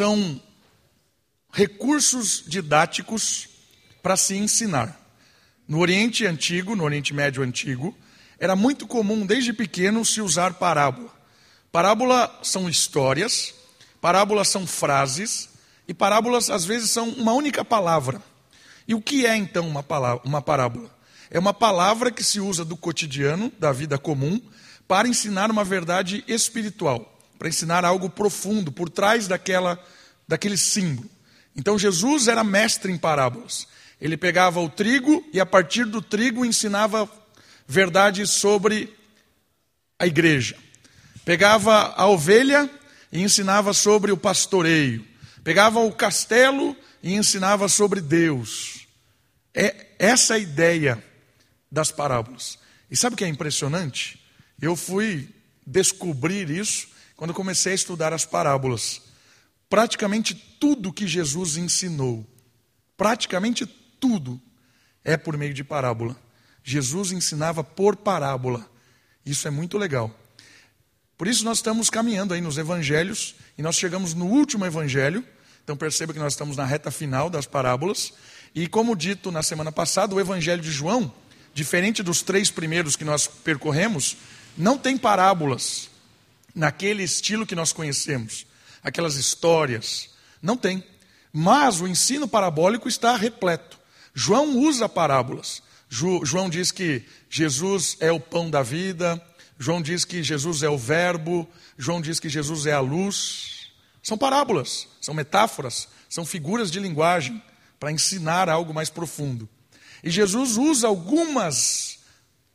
são recursos didáticos para se ensinar. No Oriente Antigo, no Oriente Médio Antigo, era muito comum desde pequeno se usar parábola. Parábola são histórias, parábolas são frases e parábolas às vezes são uma única palavra. E o que é então uma, palavra, uma parábola? É uma palavra que se usa do cotidiano, da vida comum, para ensinar uma verdade espiritual, para ensinar algo profundo por trás daquela, daquele símbolo. Então Jesus era mestre em parábolas. Ele pegava o trigo e a partir do trigo ensinava verdades sobre a igreja. Pegava a ovelha e ensinava sobre o pastoreio. Pegava o castelo e ensinava sobre Deus. É essa a ideia das parábolas. E sabe o que é impressionante? Eu fui descobrir isso quando comecei a estudar as parábolas. Praticamente tudo que Jesus ensinou, praticamente tudo, é por meio de parábola. Jesus ensinava por parábola. Isso é muito legal. Por isso nós estamos caminhando aí nos evangelhos e nós chegamos no último evangelho. Então perceba que nós estamos na reta final das parábolas. E como dito na semana passada, o evangelho de João, diferente dos três primeiros que nós percorremos, não tem parábolas naquele estilo que nós conhecemos, aquelas histórias. Não tem. Mas o ensino parabólico está repleto. João usa parábolas. João diz que Jesus é o pão da vida, João diz que Jesus é o Verbo, João diz que Jesus é a luz. São parábolas, são metáforas, são figuras de linguagem para ensinar algo mais profundo. E Jesus usa algumas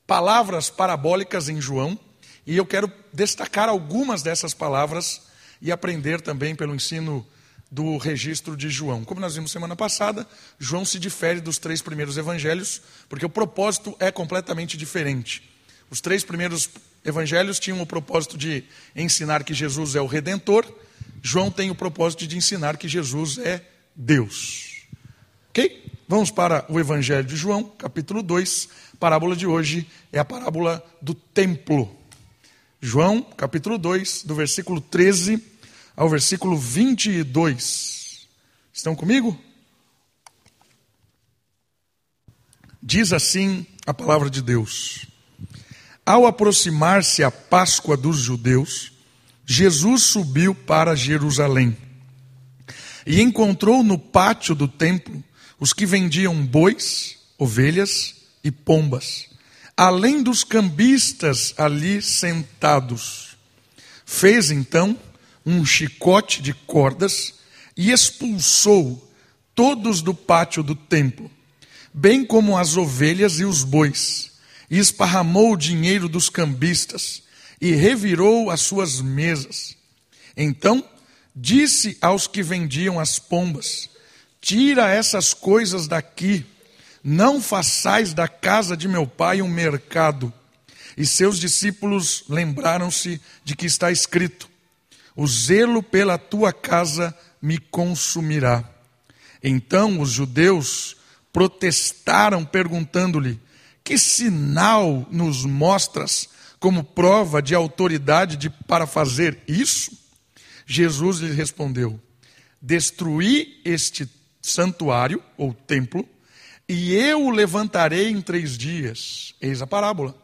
palavras parabólicas em João, e eu quero destacar algumas dessas palavras e aprender também pelo ensino do registro de João. Como nós vimos semana passada, João se difere dos três primeiros evangelhos, porque o propósito é completamente diferente. Os três primeiros evangelhos tinham o propósito de ensinar que Jesus é o redentor, João tem o propósito de ensinar que Jesus é Deus. Ok? Vamos para o evangelho de João, capítulo 2. A parábola de hoje é a parábola do templo. João, capítulo 2, do versículo 13 ao versículo 22. Estão comigo? Diz assim a palavra de Deus: Ao aproximar-se a Páscoa dos judeus, Jesus subiu para Jerusalém e encontrou no pátio do templo os que vendiam bois, ovelhas e pombas, além dos cambistas ali sentados. Fez então um chicote de cordas e expulsou todos do pátio do templo, bem como as ovelhas e os bois, e esparramou o dinheiro dos cambistas e revirou as suas mesas. Então disse aos que vendiam as pombas: Tira essas coisas daqui, não façais da casa de meu pai um mercado. E seus discípulos lembraram-se de que está escrito: o zelo pela tua casa me consumirá. Então os judeus protestaram, perguntando-lhe: Que sinal nos mostras como prova de autoridade de, para fazer isso? Jesus lhe respondeu: Destruí este santuário ou templo, e eu o levantarei em três dias. Eis a parábola.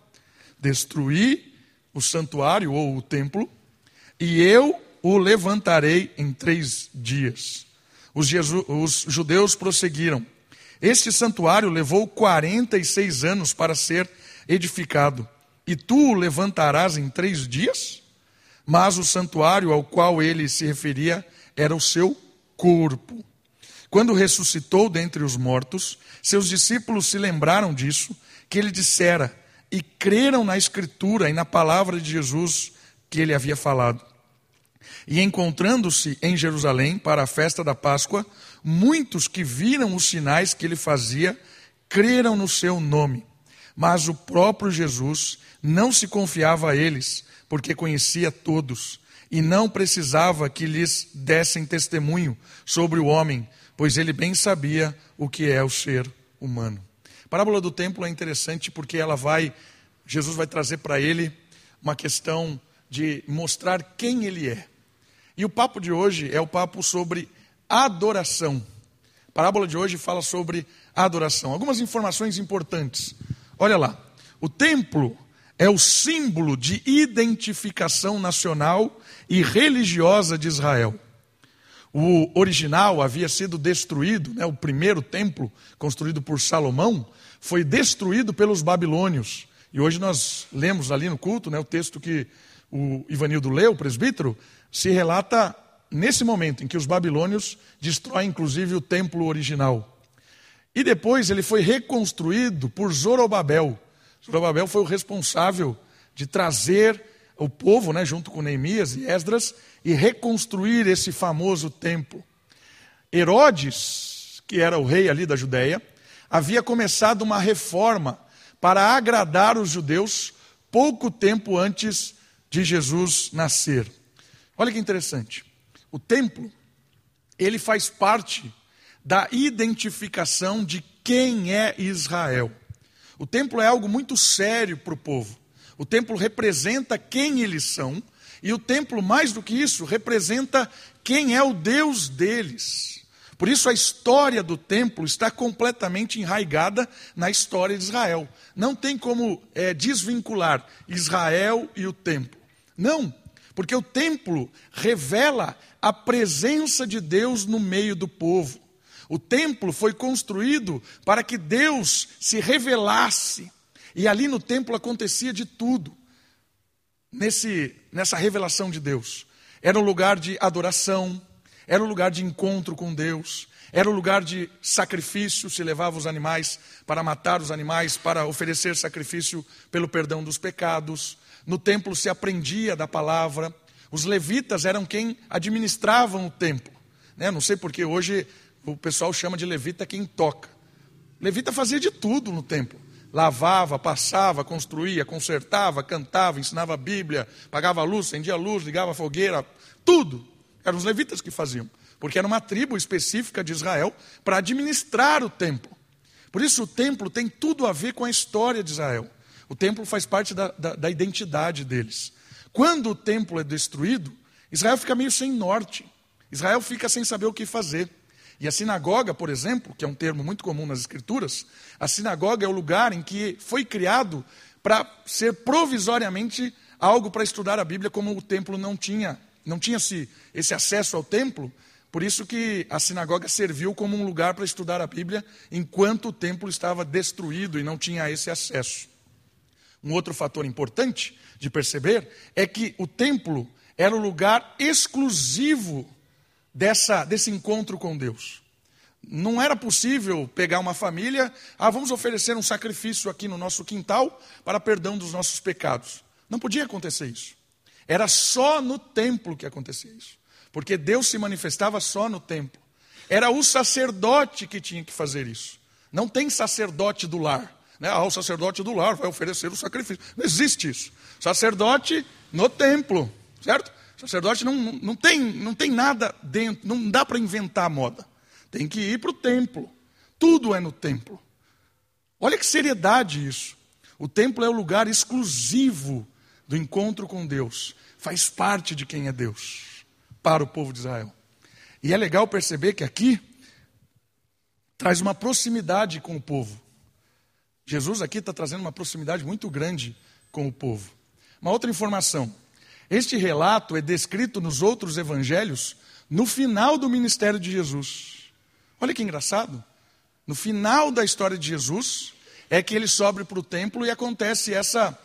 Destruí o santuário ou o templo, e eu o levantarei em três dias. Os, Jesus, os judeus prosseguiram. Este santuário levou 46 anos para ser edificado, e tu o levantarás em três dias? Mas o santuário ao qual ele se referia era o seu corpo. Quando ressuscitou dentre os mortos, seus discípulos se lembraram disso, que ele dissera, e creram na Escritura e na palavra de Jesus que ele havia falado. E encontrando-se em Jerusalém para a festa da Páscoa, muitos que viram os sinais que ele fazia creram no seu nome. Mas o próprio Jesus não se confiava a eles, porque conhecia todos, e não precisava que lhes dessem testemunho sobre o homem, pois ele bem sabia o que é o ser humano. A parábola do templo é interessante porque ela vai, Jesus vai trazer para ele uma questão de mostrar quem ele é. E o papo de hoje é o papo sobre adoração. A parábola de hoje fala sobre adoração. Algumas informações importantes. Olha lá. O templo é o símbolo de identificação nacional e religiosa de Israel. O original havia sido destruído, né, o primeiro templo construído por Salomão foi destruído pelos babilônios. E hoje nós lemos ali no culto né, o texto que o Ivanildo leu, o presbítero, se relata nesse momento em que os babilônios destroem inclusive o templo original. E depois ele foi reconstruído por Zorobabel. Zorobabel foi o responsável de trazer o povo, né, junto com Neemias e Esdras, e reconstruir esse famoso templo. Herodes, que era o rei ali da Judéia, havia começado uma reforma para agradar os judeus pouco tempo antes de Jesus nascer. Olha que interessante. O templo, ele faz parte da identificação de quem é Israel. O templo é algo muito sério para o povo. O templo representa quem eles são, e o templo, mais do que isso, representa quem é o Deus deles. Por isso, a história do templo está completamente enraigada na história de Israel. Não tem como é, desvincular Israel e o templo. Não, porque o templo revela a presença de Deus no meio do povo. O templo foi construído para que Deus se revelasse. E ali no templo acontecia de tudo. Nesse, nessa revelação de Deus. Era um lugar de adoração, era um lugar de encontro com Deus, era um lugar de sacrifício, se levava os animais para matar os animais, para oferecer sacrifício pelo perdão dos pecados. No templo se aprendia da palavra. Os levitas eram quem administravam o templo. Né? Não sei porque hoje o pessoal chama de levita quem toca. Levita fazia de tudo no templo. Lavava, passava, construía, consertava, cantava, ensinava a Bíblia, pagava a luz, acendia a luz, ligava a fogueira, tudo. Eram os levitas que faziam, porque era uma tribo específica de Israel para administrar o templo. Por isso o templo tem tudo a ver com a história de Israel. O templo faz parte da, da, da identidade deles. Quando o templo é destruído, Israel fica meio sem norte. Israel fica sem saber o que fazer. E a sinagoga, por exemplo, que é um termo muito comum nas Escrituras, a sinagoga é o lugar em que foi criado para ser provisoriamente algo para estudar a Bíblia, como o templo não tinha, não tinha esse, esse acesso ao templo, por isso que a sinagoga serviu como um lugar para estudar a Bíblia, enquanto o templo estava destruído e não tinha esse acesso. Um outro fator importante de perceber é que o templo era o lugar exclusivo dessa, desse encontro com Deus. Não era possível pegar uma família, ah, vamos oferecer um sacrifício aqui no nosso quintal para perdão dos nossos pecados. Não podia acontecer isso. Era só no templo que acontecia isso. Porque Deus se manifestava só no templo. Era o sacerdote que tinha que fazer isso. Não tem sacerdote do lar. Né? Ah, o sacerdote do lar vai oferecer o sacrifício. Não existe isso. Sacerdote no templo, certo? Sacerdote não, não, tem, não tem nada dentro, não dá para inventar moda. Tem que ir para o templo. Tudo é no templo. Olha que seriedade isso. O templo é o lugar exclusivo do encontro com Deus. Faz parte de quem é Deus para o povo de Israel. E é legal perceber que aqui traz uma proximidade com o povo. Jesus aqui está trazendo uma proximidade muito grande com o povo. Uma outra informação: este relato é descrito nos outros evangelhos no final do ministério de Jesus. Olha que engraçado. No final da história de Jesus, é que ele sobe para o templo e acontece essa,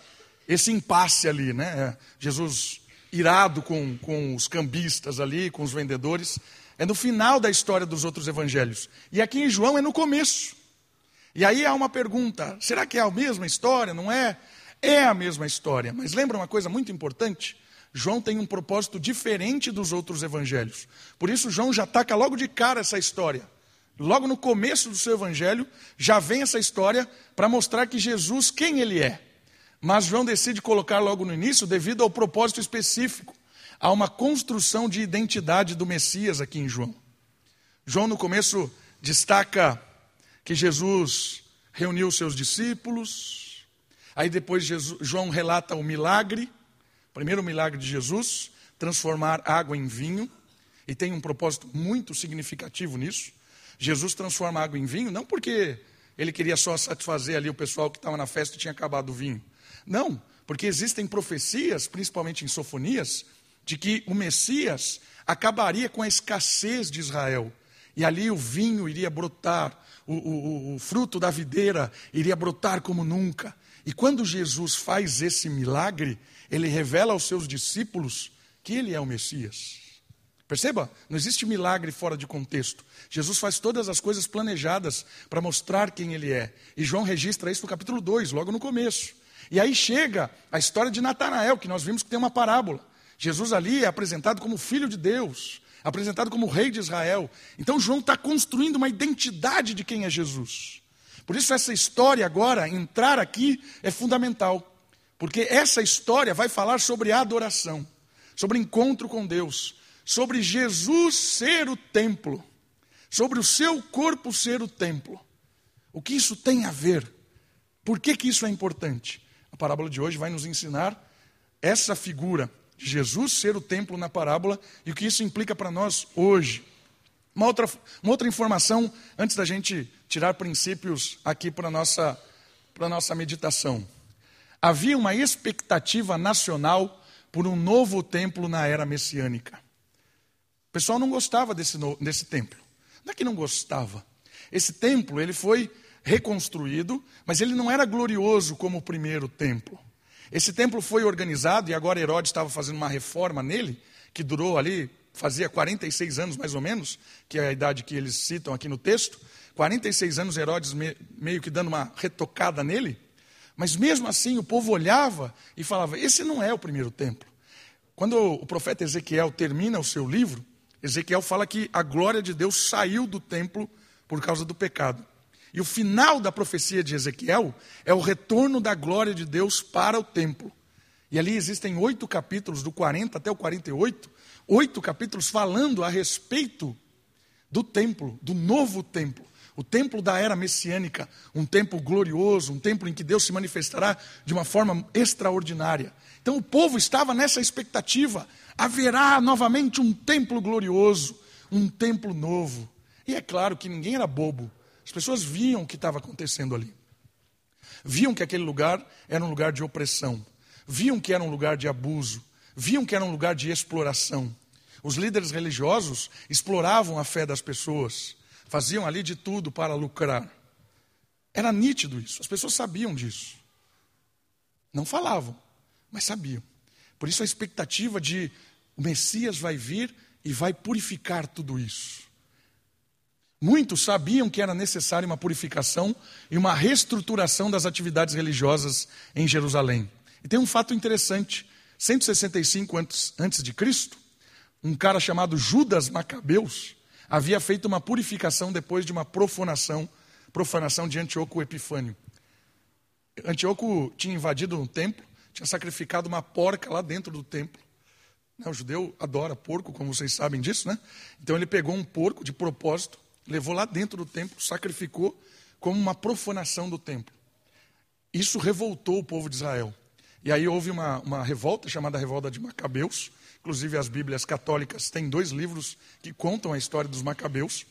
esse impasse ali, né? É, Jesus irado com, com os cambistas ali, com os vendedores. É no final da história dos outros evangelhos. E aqui em João é no começo. E aí há uma pergunta: será que é a mesma história? Não é? É a mesma história. Mas lembra uma coisa muito importante? João tem um propósito diferente dos outros evangelhos. Por isso, João já taca logo de cara essa história. Logo no começo do seu evangelho, já vem essa história para mostrar que Jesus, quem ele é. Mas João decide colocar logo no início, devido ao propósito específico. Há uma construção de identidade do Messias aqui em João. João, no começo, destaca que Jesus reuniu seus discípulos. Aí depois Jesus, João relata o milagre Primeiro milagre de Jesus, transformar água em vinho, e tem um propósito muito significativo nisso. Jesus transforma água em vinho, não porque ele queria só satisfazer ali o pessoal que estava na festa e tinha acabado o vinho. Não, porque existem profecias, principalmente em Sofonias, de que o Messias acabaria com a escassez de Israel. E ali o vinho iria brotar, o, o, o fruto da videira iria brotar como nunca. E quando Jesus faz esse milagre, ele revela aos seus discípulos que ele é o Messias. Perceba, não existe milagre fora de contexto. Jesus faz todas as coisas planejadas para mostrar quem ele é. E João registra isso no capítulo 2, logo no começo. E aí chega a história de Natanael, que nós vimos que tem uma parábola. Jesus ali é apresentado como filho de Deus, apresentado como rei de Israel. Então João está construindo uma identidade de quem é Jesus. Por isso, essa história agora, entrar aqui, é fundamental. Porque essa história vai falar sobre adoração, sobre encontro com Deus, sobre Jesus ser o templo, sobre o seu corpo ser o templo. O que isso tem a ver? Por que, que isso é importante? A parábola de hoje vai nos ensinar essa figura de Jesus ser o templo na parábola e o que isso implica para nós hoje. Uma outra, uma outra informação, antes da gente tirar princípios aqui para a nossa, nossa meditação. Havia uma expectativa nacional por um novo templo na era messiânica. O pessoal não gostava desse, desse templo. Não é que não gostava. Esse templo ele foi reconstruído, mas ele não era glorioso como o primeiro templo. Esse templo foi organizado e agora Herodes estava fazendo uma reforma nele, que durou ali, fazia 46 anos mais ou menos, que é a idade que eles citam aqui no texto. 46 anos Herodes meio que dando uma retocada nele. Mas mesmo assim o povo olhava e falava: esse não é o primeiro templo. Quando o profeta Ezequiel termina o seu livro, Ezequiel fala que a glória de Deus saiu do templo por causa do pecado. E o final da profecia de Ezequiel é o retorno da glória de Deus para o templo. E ali existem oito capítulos, do 40 até o 48, oito capítulos falando a respeito do templo, do novo templo. O templo da era messiânica, um templo glorioso, um templo em que Deus se manifestará de uma forma extraordinária. Então o povo estava nessa expectativa: haverá novamente um templo glorioso, um templo novo. E é claro que ninguém era bobo. As pessoas viam o que estava acontecendo ali. Viam que aquele lugar era um lugar de opressão. Viam que era um lugar de abuso. Viam que era um lugar de exploração. Os líderes religiosos exploravam a fé das pessoas. Faziam ali de tudo para lucrar. Era nítido isso. As pessoas sabiam disso. Não falavam, mas sabiam. Por isso a expectativa de o Messias vai vir e vai purificar tudo isso. Muitos sabiam que era necessária uma purificação e uma reestruturação das atividades religiosas em Jerusalém. E tem um fato interessante: 165 antes, antes de Cristo, um cara chamado Judas Macabeus havia feito uma purificação depois de uma profanação, profanação de Antíoco Epifânio. Antíoco tinha invadido um templo, tinha sacrificado uma porca lá dentro do templo. O judeu adora porco, como vocês sabem disso, né? Então ele pegou um porco de propósito, levou lá dentro do templo, sacrificou como uma profanação do templo. Isso revoltou o povo de Israel. E aí houve uma, uma revolta chamada Revolta de Macabeus. Inclusive, as Bíblias católicas têm dois livros que contam a história dos Macabeus.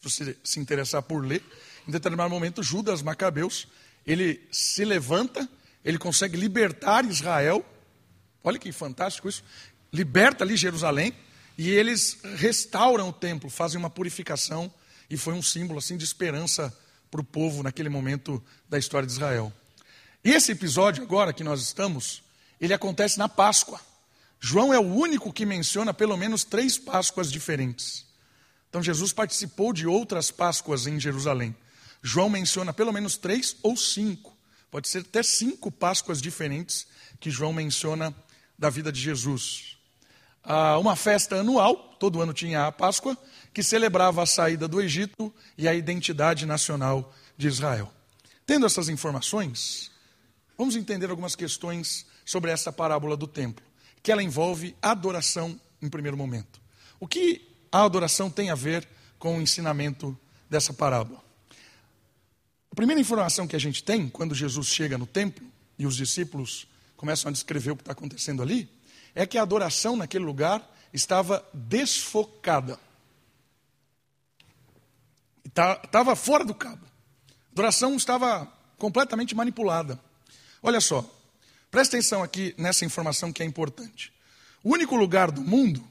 Se você se interessar por ler, em determinado momento, Judas Macabeus, ele se levanta, ele consegue libertar Israel. Olha que fantástico isso. Liberta ali Jerusalém, e eles restauram o templo, fazem uma purificação, e foi um símbolo assim de esperança para o povo naquele momento da história de Israel. Esse episódio agora que nós estamos, ele acontece na Páscoa. João é o único que menciona pelo menos três Páscoas diferentes. Então Jesus participou de outras Páscoas em Jerusalém. João menciona pelo menos três ou cinco, pode ser até cinco Páscoas diferentes que João menciona da vida de Jesus uma festa anual, todo ano tinha a Páscoa, que celebrava a saída do Egito e a identidade nacional de Israel. Tendo essas informações, vamos entender algumas questões sobre essa parábola do templo, que ela envolve adoração em primeiro momento. O que a adoração tem a ver com o ensinamento dessa parábola? A primeira informação que a gente tem quando Jesus chega no templo e os discípulos começam a descrever o que está acontecendo ali, é que a adoração naquele lugar estava desfocada. Estava fora do cabo. A adoração estava completamente manipulada. Olha só, presta atenção aqui nessa informação que é importante. O único lugar do mundo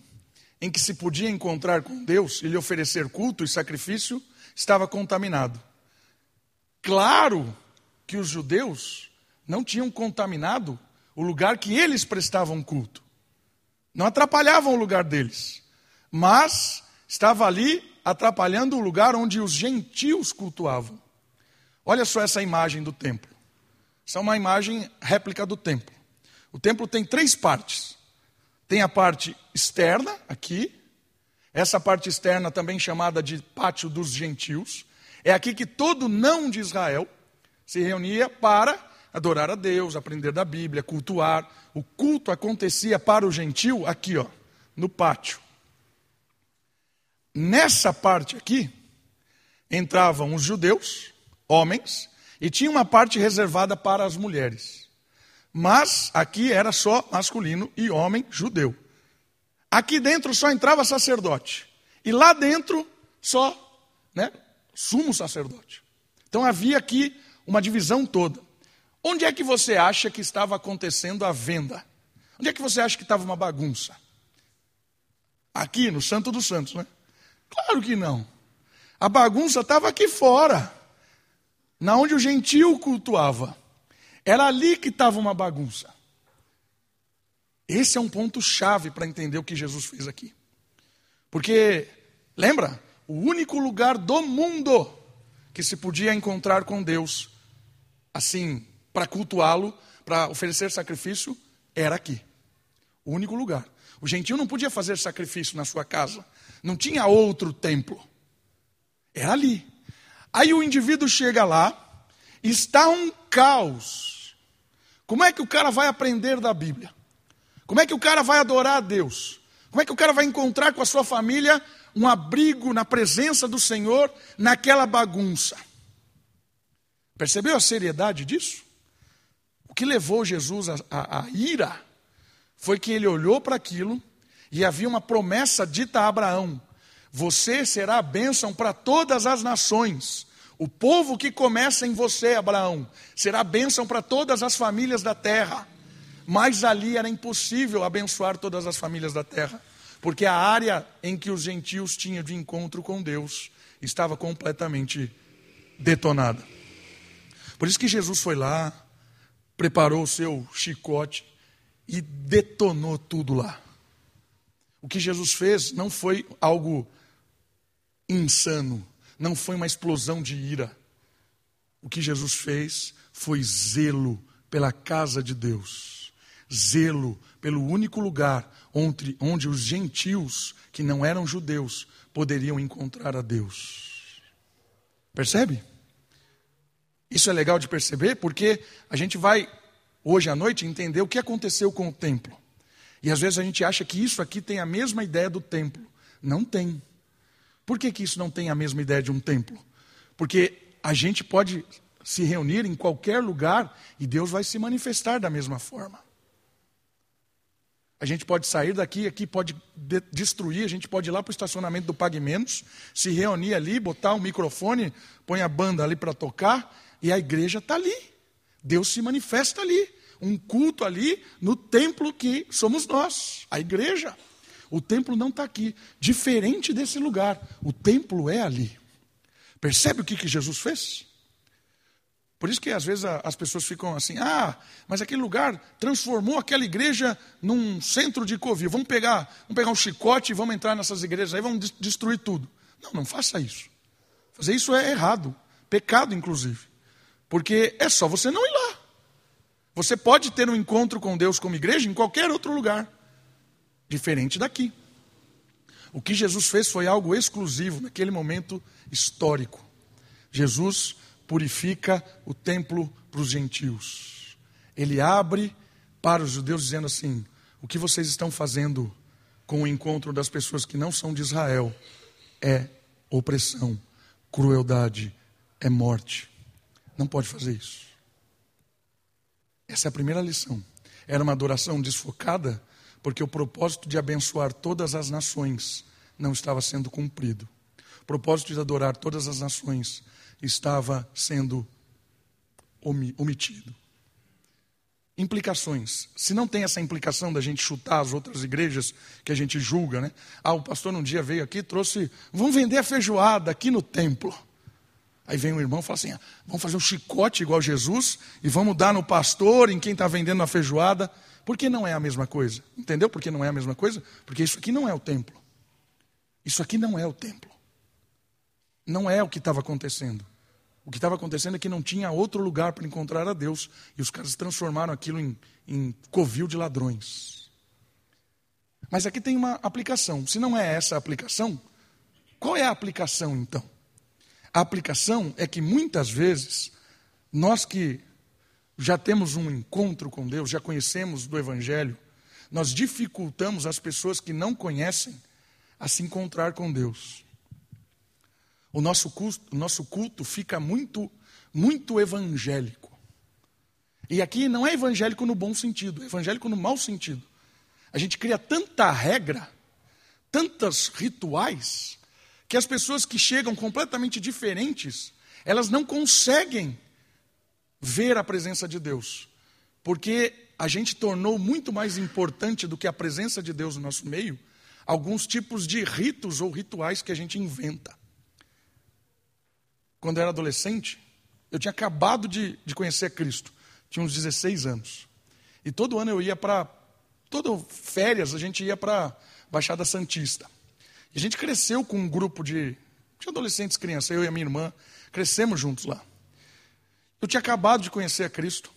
em que se podia encontrar com Deus e lhe oferecer culto e sacrifício estava contaminado. Claro que os judeus não tinham contaminado o lugar que eles prestavam culto. Não atrapalhavam o lugar deles, mas estava ali atrapalhando o lugar onde os gentios cultuavam. Olha só essa imagem do templo. Essa é uma imagem réplica do templo. O templo tem três partes. Tem a parte externa, aqui. Essa parte externa, também chamada de pátio dos gentios. É aqui que todo não de Israel se reunia para adorar a Deus, aprender da Bíblia, cultuar. O culto acontecia para o gentil aqui, ó, no pátio. Nessa parte aqui entravam os judeus, homens, e tinha uma parte reservada para as mulheres. Mas aqui era só masculino e homem judeu. Aqui dentro só entrava sacerdote. E lá dentro só, né, sumo sacerdote. Então havia aqui uma divisão toda. Onde é que você acha que estava acontecendo a venda? Onde é que você acha que estava uma bagunça? Aqui, no Santo dos Santos, né? Claro que não. A bagunça estava aqui fora na onde o gentio cultuava. Era ali que estava uma bagunça. Esse é um ponto chave para entender o que Jesus fez aqui. Porque, lembra? O único lugar do mundo que se podia encontrar com Deus, assim, para cultuá-lo, para oferecer sacrifício, era aqui. O único lugar. O gentio não podia fazer sacrifício na sua casa. Não tinha outro templo. Era ali. Aí o indivíduo chega lá, está um caos. Como é que o cara vai aprender da Bíblia? Como é que o cara vai adorar a Deus? Como é que o cara vai encontrar com a sua família um abrigo na presença do Senhor naquela bagunça? Percebeu a seriedade disso? O que levou Jesus a ira foi que ele olhou para aquilo e havia uma promessa dita a Abraão: você será a bênção para todas as nações. O povo que começa em você, Abraão, será bênção para todas as famílias da terra. Mas ali era impossível abençoar todas as famílias da terra, porque a área em que os gentios tinham de encontro com Deus estava completamente detonada. Por isso que Jesus foi lá, preparou o seu chicote e detonou tudo lá. O que Jesus fez não foi algo insano, não foi uma explosão de ira. O que Jesus fez foi zelo pela casa de Deus, zelo pelo único lugar onde, onde os gentios, que não eram judeus, poderiam encontrar a Deus. Percebe? Isso é legal de perceber porque a gente vai, hoje à noite, entender o que aconteceu com o templo. E às vezes a gente acha que isso aqui tem a mesma ideia do templo. Não tem. Por que, que isso não tem a mesma ideia de um templo? Porque a gente pode se reunir em qualquer lugar e Deus vai se manifestar da mesma forma. A gente pode sair daqui, aqui pode de destruir, a gente pode ir lá para o estacionamento do Pague Menos, se reunir ali, botar um microfone, põe a banda ali para tocar, e a igreja está ali. Deus se manifesta ali. Um culto ali no templo que somos nós, a igreja. O templo não está aqui. Diferente desse lugar, o templo é ali. Percebe o que, que Jesus fez? Por isso que às vezes as pessoas ficam assim: ah, mas aquele lugar transformou aquela igreja num centro de covil. Vamos pegar, vamos pegar um chicote e vamos entrar nessas igrejas aí, vamos destruir tudo. Não, não faça isso. Fazer isso é errado, pecado inclusive. Porque é só você não ir lá. Você pode ter um encontro com Deus como igreja em qualquer outro lugar diferente daqui. O que Jesus fez foi algo exclusivo naquele momento histórico. Jesus purifica o templo para os gentios. Ele abre para os judeus, dizendo assim: o que vocês estão fazendo com o encontro das pessoas que não são de Israel é opressão, crueldade, é morte. Não pode fazer isso. Essa é a primeira lição. Era uma adoração desfocada porque o propósito de abençoar todas as nações não estava sendo cumprido. O propósito de adorar todas as nações estava sendo omitido. Implicações. Se não tem essa implicação da gente chutar as outras igrejas que a gente julga, né? Ah, o pastor um dia veio aqui e trouxe, vamos vender a feijoada aqui no templo. Aí vem um irmão e fala assim: ah, vamos fazer um chicote igual Jesus e vamos dar no pastor, em quem está vendendo a feijoada. Por que não é a mesma coisa? Entendeu por que não é a mesma coisa? Porque isso aqui não é o templo. Isso aqui não é o templo. Não é o que estava acontecendo. O que estava acontecendo é que não tinha outro lugar para encontrar a Deus. E os caras transformaram aquilo em, em covil de ladrões. Mas aqui tem uma aplicação. Se não é essa a aplicação, qual é a aplicação então? A aplicação é que muitas vezes, nós que já temos um encontro com Deus, já conhecemos do Evangelho, nós dificultamos as pessoas que não conhecem a se encontrar com Deus o nosso culto, o nosso culto fica muito, muito evangélico. E aqui não é evangélico no bom sentido, é evangélico no mau sentido. A gente cria tanta regra, tantos rituais, que as pessoas que chegam completamente diferentes, elas não conseguem ver a presença de Deus. Porque a gente tornou muito mais importante do que a presença de Deus no nosso meio alguns tipos de ritos ou rituais que a gente inventa quando eu era adolescente, eu tinha acabado de, de conhecer Cristo, tinha uns 16 anos. E todo ano eu ia para. Todas férias a gente ia para Baixada Santista. E a gente cresceu com um grupo de, de adolescentes, crianças, eu e a minha irmã, crescemos juntos lá. Eu tinha acabado de conhecer a Cristo.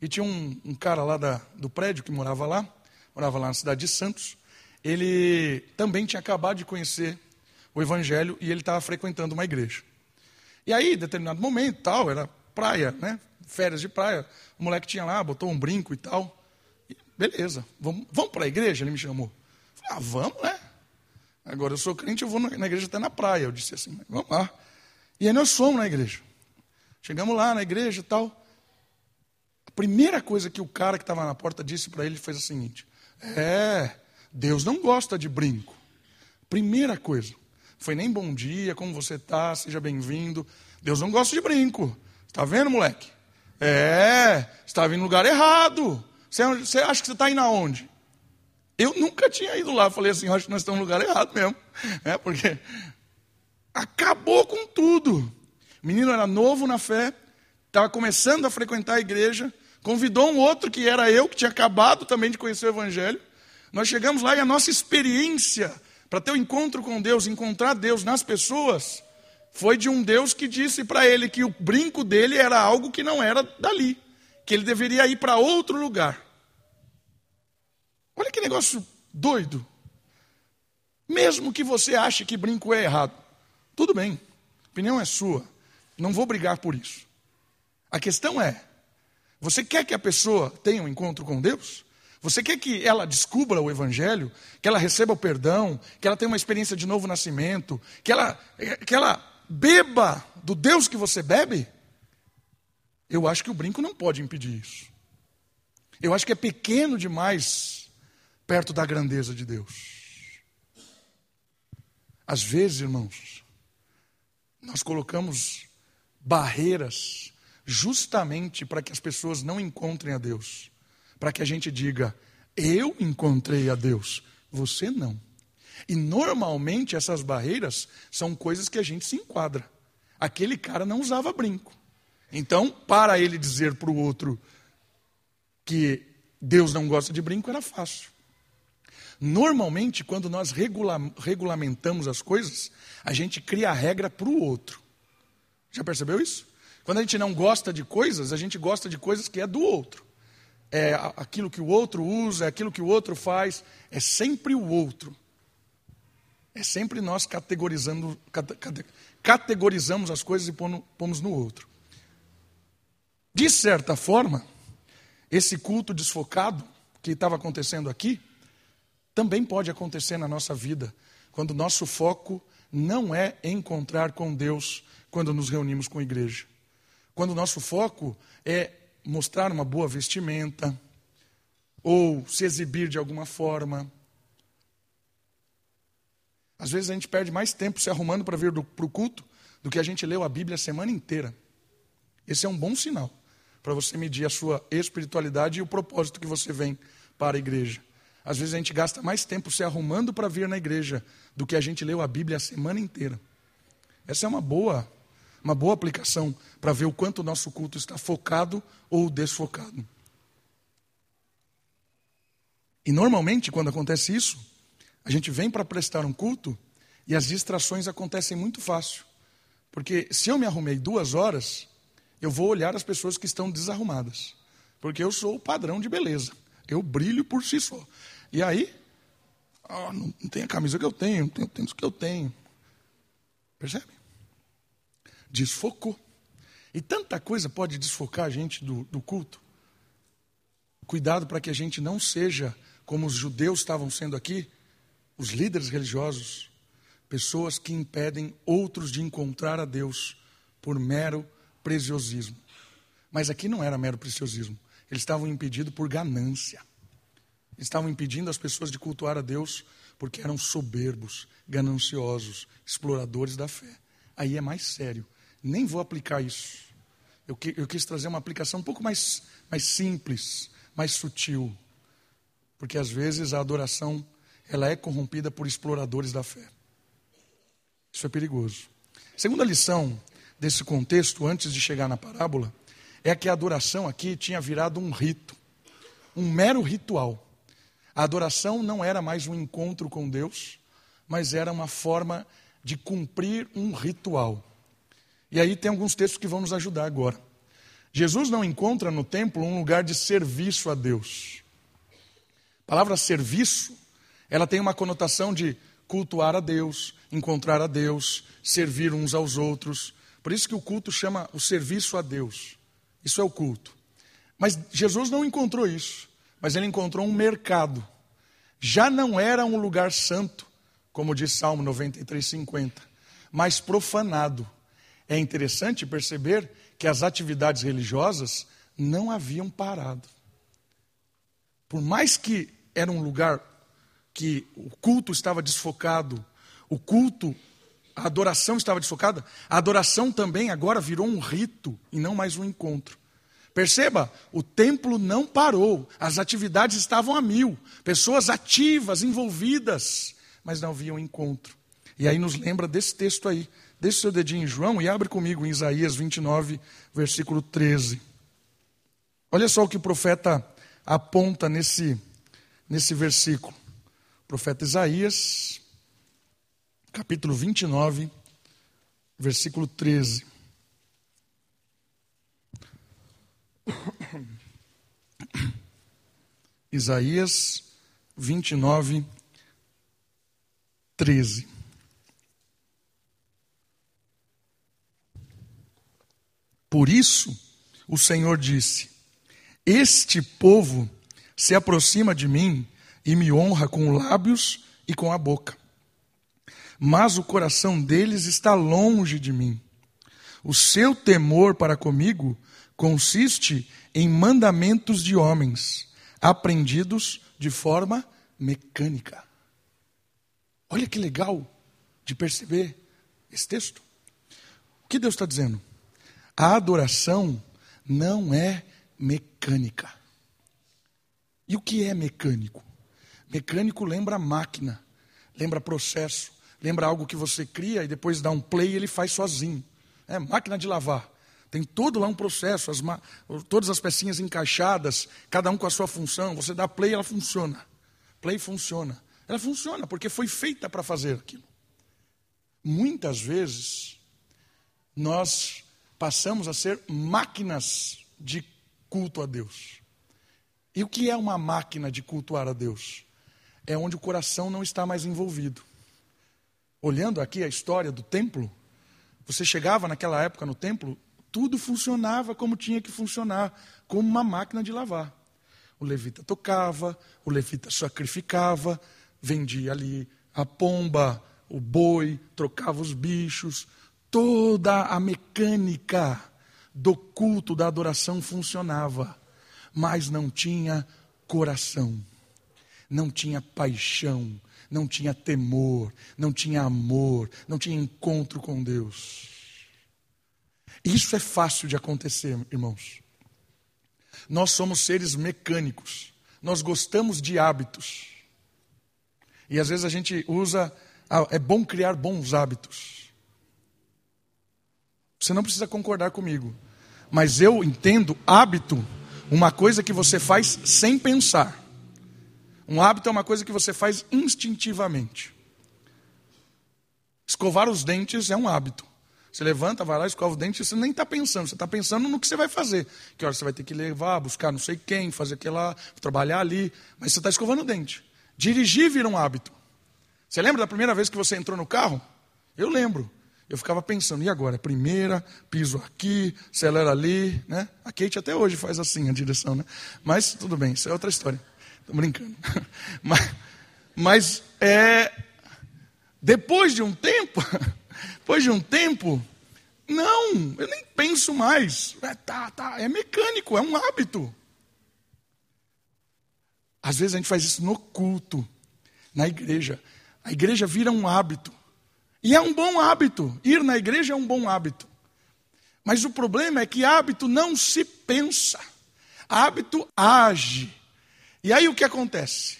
E tinha um, um cara lá da, do prédio que morava lá, morava lá na cidade de Santos. Ele também tinha acabado de conhecer o Evangelho e ele estava frequentando uma igreja. E aí, em determinado momento, tal, era praia, né? Férias de praia. O moleque tinha lá, botou um brinco e tal. E, beleza, vamos, vamos para a igreja? Ele me chamou. Falei, ah, vamos, né? Agora eu sou crente, eu vou na igreja até na praia. Eu disse assim, vamos lá. E aí nós fomos na igreja. Chegamos lá na igreja e tal. A primeira coisa que o cara que estava na porta disse para ele foi a seguinte: É, Deus não gosta de brinco. Primeira coisa. Foi nem bom dia, como você está, seja bem-vindo. Deus não gosta de brinco. Está vendo, moleque? É, está vindo no lugar errado. Você, você acha que você está indo aonde? Eu nunca tinha ido lá. Falei assim, acho que nós estamos no lugar errado mesmo. É, porque acabou com tudo. O menino era novo na fé, estava começando a frequentar a igreja, convidou um outro que era eu, que tinha acabado também de conhecer o Evangelho. Nós chegamos lá e a nossa experiência para ter o um encontro com Deus, encontrar Deus nas pessoas, foi de um Deus que disse para ele que o brinco dele era algo que não era dali, que ele deveria ir para outro lugar. Olha que negócio doido. Mesmo que você ache que brinco é errado, tudo bem, a opinião é sua, não vou brigar por isso. A questão é: você quer que a pessoa tenha um encontro com Deus? Você quer que ela descubra o Evangelho, que ela receba o perdão, que ela tenha uma experiência de novo nascimento, que ela, que ela beba do Deus que você bebe? Eu acho que o brinco não pode impedir isso. Eu acho que é pequeno demais perto da grandeza de Deus. Às vezes, irmãos, nós colocamos barreiras justamente para que as pessoas não encontrem a Deus para que a gente diga: eu encontrei a Deus, você não. E normalmente essas barreiras são coisas que a gente se enquadra. Aquele cara não usava brinco. Então, para ele dizer para o outro que Deus não gosta de brinco, era fácil. Normalmente, quando nós regula regulamentamos as coisas, a gente cria a regra para o outro. Já percebeu isso? Quando a gente não gosta de coisas, a gente gosta de coisas que é do outro é aquilo que o outro usa, é aquilo que o outro faz, é sempre o outro. É sempre nós categorizando, categorizamos as coisas e pomos no outro. De certa forma, esse culto desfocado que estava acontecendo aqui, também pode acontecer na nossa vida, quando nosso foco não é encontrar com Deus quando nos reunimos com a igreja. Quando o nosso foco é mostrar uma boa vestimenta, ou se exibir de alguma forma. Às vezes a gente perde mais tempo se arrumando para vir para o culto do que a gente leu a Bíblia a semana inteira. Esse é um bom sinal para você medir a sua espiritualidade e o propósito que você vem para a igreja. Às vezes a gente gasta mais tempo se arrumando para vir na igreja do que a gente leu a Bíblia a semana inteira. Essa é uma boa, uma boa aplicação para ver o quanto o nosso culto está focado ou desfocado. E normalmente, quando acontece isso, a gente vem para prestar um culto e as distrações acontecem muito fácil. Porque se eu me arrumei duas horas, eu vou olhar as pessoas que estão desarrumadas. Porque eu sou o padrão de beleza. Eu brilho por si só. E aí, oh, não, tem a camisa que eu tenho, não tem o tênis que eu tenho. Percebe? Desfocou. E tanta coisa pode desfocar a gente do, do culto. Cuidado para que a gente não seja como os judeus estavam sendo aqui, os líderes religiosos, pessoas que impedem outros de encontrar a Deus por mero preciosismo. Mas aqui não era mero preciosismo, eles estavam impedidos por ganância. Eles estavam impedindo as pessoas de cultuar a Deus porque eram soberbos, gananciosos, exploradores da fé. Aí é mais sério. Nem vou aplicar isso. Eu, que, eu quis trazer uma aplicação um pouco mais, mais simples, mais sutil. Porque às vezes a adoração ela é corrompida por exploradores da fé. Isso é perigoso. Segunda lição desse contexto, antes de chegar na parábola, é que a adoração aqui tinha virado um rito, um mero ritual. A adoração não era mais um encontro com Deus, mas era uma forma de cumprir um ritual. E aí tem alguns textos que vão nos ajudar agora. Jesus não encontra no templo um lugar de serviço a Deus. A palavra serviço, ela tem uma conotação de cultuar a Deus, encontrar a Deus, servir uns aos outros. Por isso que o culto chama o serviço a Deus. Isso é o culto. Mas Jesus não encontrou isso, mas ele encontrou um mercado. Já não era um lugar santo, como diz Salmo 93, 50, mas profanado. É interessante perceber que as atividades religiosas não haviam parado. Por mais que era um lugar que o culto estava desfocado, o culto, a adoração estava desfocada, a adoração também agora virou um rito e não mais um encontro. Perceba, o templo não parou, as atividades estavam a mil, pessoas ativas, envolvidas, mas não havia um encontro. E aí nos lembra desse texto aí. Deixe seu dedinho em João e abre comigo em Isaías 29, versículo 13. Olha só o que o profeta aponta nesse, nesse versículo. O profeta Isaías, capítulo 29, versículo 13. Isaías 29, 13. Por isso, o Senhor disse: este povo se aproxima de mim e me honra com lábios e com a boca. Mas o coração deles está longe de mim. O seu temor para comigo consiste em mandamentos de homens, aprendidos de forma mecânica. Olha que legal de perceber esse texto. O que Deus está dizendo? A adoração não é mecânica. E o que é mecânico? Mecânico lembra máquina, lembra processo, lembra algo que você cria e depois dá um play e ele faz sozinho. É máquina de lavar. Tem todo lá um processo, as todas as pecinhas encaixadas, cada um com a sua função. Você dá play, ela funciona. Play funciona. Ela funciona porque foi feita para fazer aquilo. Muitas vezes nós passamos a ser máquinas de culto a Deus. E o que é uma máquina de cultuar a Deus? É onde o coração não está mais envolvido. Olhando aqui a história do templo, você chegava naquela época no templo, tudo funcionava como tinha que funcionar, como uma máquina de lavar. O levita tocava, o levita sacrificava, vendia ali a pomba, o boi, trocava os bichos, toda a mecânica do culto, da adoração funcionava, mas não tinha coração, não tinha paixão, não tinha temor, não tinha amor, não tinha encontro com Deus. Isso é fácil de acontecer, irmãos. Nós somos seres mecânicos, nós gostamos de hábitos. E às vezes a gente usa, ah, é bom criar bons hábitos. Você não precisa concordar comigo, mas eu entendo hábito uma coisa que você faz sem pensar. Um hábito é uma coisa que você faz instintivamente. Escovar os dentes é um hábito. Você levanta, vai lá, escova o dente, você nem está pensando, você está pensando no que você vai fazer. Que hora você vai ter que levar, buscar não sei quem, fazer aquilo lá, trabalhar ali. Mas você está escovando o dente. Dirigir vira um hábito. Você lembra da primeira vez que você entrou no carro? Eu lembro. Eu ficava pensando, e agora? Primeira, piso aqui, acelera ali, né? A Kate até hoje faz assim a direção, né? Mas tudo bem, isso é outra história. Estou brincando. Mas, mas é, depois de um tempo, depois de um tempo, não, eu nem penso mais. É, tá, tá, é mecânico, é um hábito. Às vezes a gente faz isso no culto, na igreja. A igreja vira um hábito. E é um bom hábito. Ir na igreja é um bom hábito. Mas o problema é que hábito não se pensa. Hábito age. E aí o que acontece?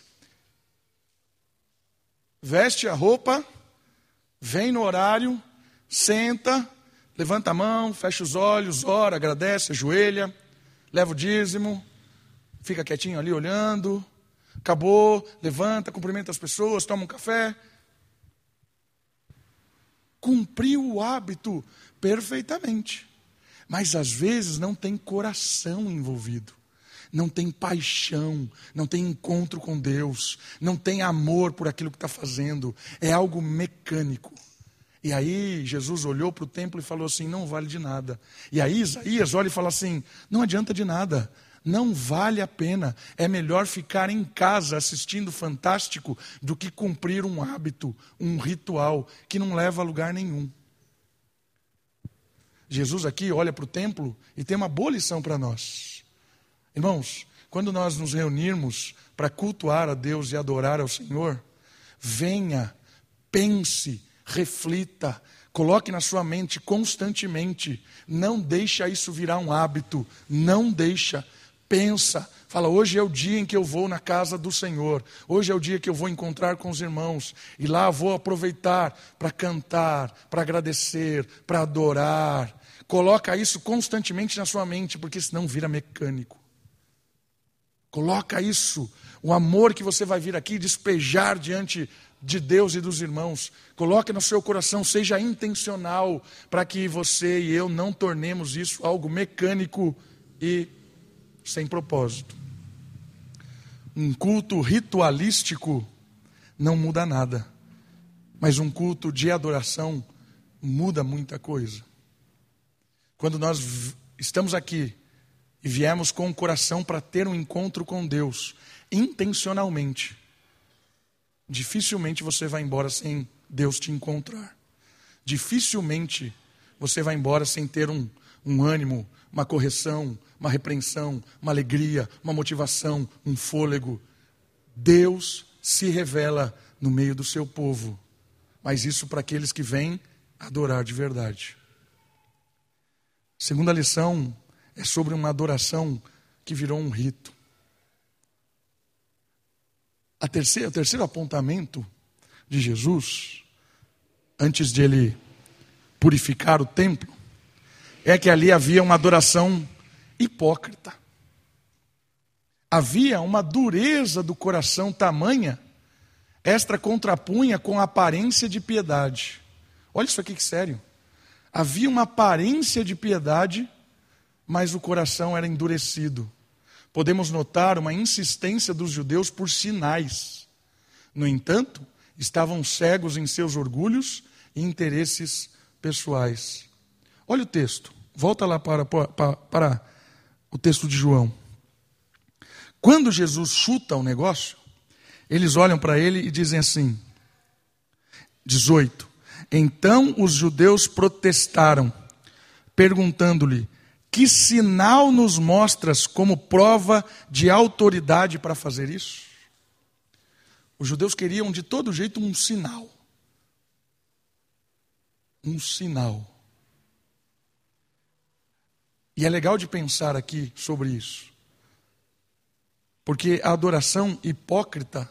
Veste a roupa, vem no horário, senta, levanta a mão, fecha os olhos, ora, agradece, ajoelha, leva o dízimo, fica quietinho ali olhando, acabou, levanta, cumprimenta as pessoas, toma um café. Cumpriu o hábito perfeitamente, mas às vezes não tem coração envolvido não tem paixão, não tem encontro com Deus, não tem amor por aquilo que está fazendo, é algo mecânico. E aí Jesus olhou para o templo e falou assim: não vale de nada. E aí Isaías olha e fala assim: não adianta de nada, não vale a pena. É melhor ficar em casa assistindo Fantástico do que cumprir um hábito, um ritual que não leva a lugar nenhum. Jesus aqui olha para o templo e tem uma boa lição para nós. Irmãos, quando nós nos reunirmos para cultuar a Deus e adorar ao Senhor, venha, pense, reflita, coloque na sua mente constantemente, não deixa isso virar um hábito, não deixa, pensa, fala, hoje é o dia em que eu vou na casa do Senhor, hoje é o dia que eu vou encontrar com os irmãos, e lá vou aproveitar para cantar, para agradecer, para adorar, coloca isso constantemente na sua mente, porque senão vira mecânico. Coloca isso, o amor que você vai vir aqui despejar diante de Deus e dos irmãos. Coloque no seu coração, seja intencional, para que você e eu não tornemos isso algo mecânico e sem propósito. Um culto ritualístico não muda nada, mas um culto de adoração muda muita coisa. Quando nós estamos aqui e viemos com o coração para ter um encontro com Deus, intencionalmente, dificilmente você vai embora sem Deus te encontrar. Dificilmente você vai embora sem ter um, um ânimo, uma correção, uma repreensão, uma alegria, uma motivação, um fôlego. Deus se revela no meio do seu povo, mas isso para aqueles que vêm adorar de verdade. Segunda lição é sobre uma adoração que virou um rito. A terceira, o terceiro apontamento de Jesus, antes de ele purificar o templo, é que ali havia uma adoração hipócrita. Havia uma dureza do coração tamanha, esta contrapunha com a aparência de piedade. Olha isso aqui que sério. Havia uma aparência de piedade mas o coração era endurecido. Podemos notar uma insistência dos judeus por sinais. No entanto, estavam cegos em seus orgulhos e interesses pessoais. Olha o texto, volta lá para, para, para o texto de João. Quando Jesus chuta o negócio, eles olham para ele e dizem assim: 18. Então os judeus protestaram, perguntando-lhe: Que sinal nos mostras como prova de autoridade para fazer isso? Os judeus queriam de todo jeito um sinal. Um sinal. E é legal de pensar aqui sobre isso. Porque a adoração hipócrita,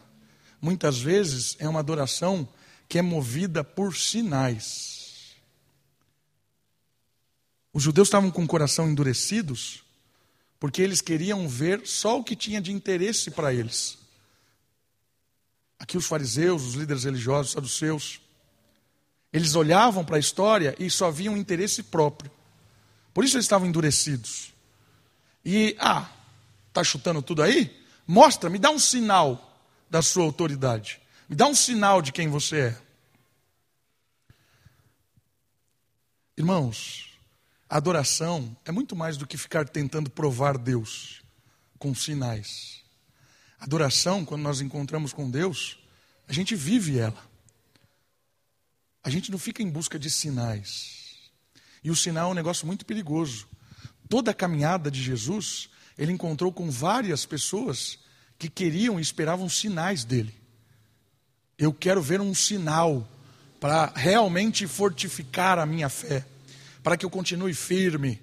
muitas vezes, é uma adoração que é movida por sinais. Os judeus estavam com o coração endurecidos, porque eles queriam ver só o que tinha de interesse para eles. Aqui os fariseus, os líderes religiosos, os saduceus, eles olhavam para a história e só viam interesse próprio. Por isso eles estavam endurecidos. E, ah, tá chutando tudo aí? Mostra, me dá um sinal da sua autoridade. Me dá um sinal de quem você é. Irmãos, a adoração é muito mais do que ficar tentando provar Deus com sinais. Adoração, quando nós encontramos com Deus, a gente vive ela. A gente não fica em busca de sinais. E o sinal é um negócio muito perigoso. Toda a caminhada de Jesus, ele encontrou com várias pessoas que queriam e esperavam sinais dele. Eu quero ver um sinal para realmente fortificar a minha fé, para que eu continue firme.